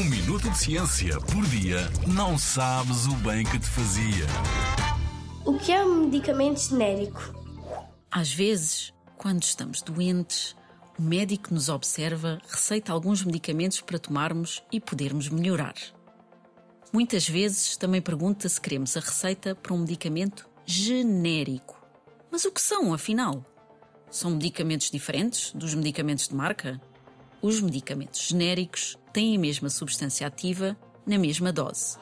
Um minuto de ciência por dia não sabes o bem que te fazia. O que é um medicamento genérico? Às vezes, quando estamos doentes, o médico nos observa, receita alguns medicamentos para tomarmos e podermos melhorar. Muitas vezes também pergunta se queremos a receita para um medicamento genérico. Mas o que são, afinal? São medicamentos diferentes dos medicamentos de marca? Os medicamentos genéricos têm a mesma substância ativa na mesma dose.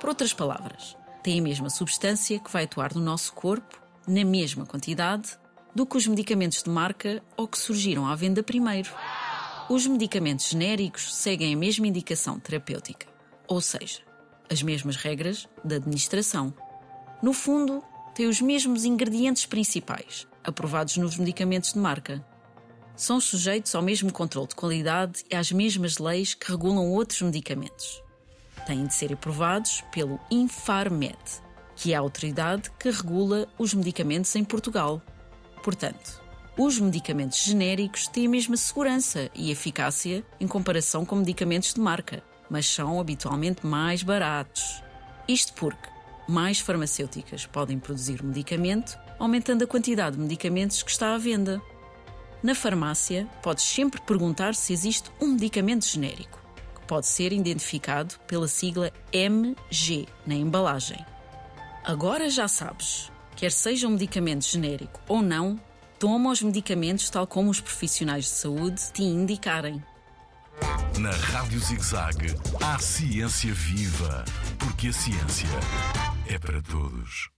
Por outras palavras, têm a mesma substância que vai atuar no nosso corpo na mesma quantidade do que os medicamentos de marca ou que surgiram à venda primeiro. Os medicamentos genéricos seguem a mesma indicação terapêutica, ou seja, as mesmas regras de administração. No fundo, têm os mesmos ingredientes principais, aprovados nos medicamentos de marca. São sujeitos ao mesmo controle de qualidade e às mesmas leis que regulam outros medicamentos. Têm de ser aprovados pelo Infarmed, que é a autoridade que regula os medicamentos em Portugal. Portanto, os medicamentos genéricos têm a mesma segurança e eficácia em comparação com medicamentos de marca, mas são habitualmente mais baratos. Isto porque mais farmacêuticas podem produzir medicamento, aumentando a quantidade de medicamentos que está à venda. Na farmácia, podes sempre perguntar se existe um medicamento genérico, que pode ser identificado pela sigla MG na embalagem. Agora já sabes, quer seja um medicamento genérico ou não, toma os medicamentos tal como os profissionais de saúde te indicarem. Na Rádio ZigZag, há ciência viva, porque a ciência é para todos.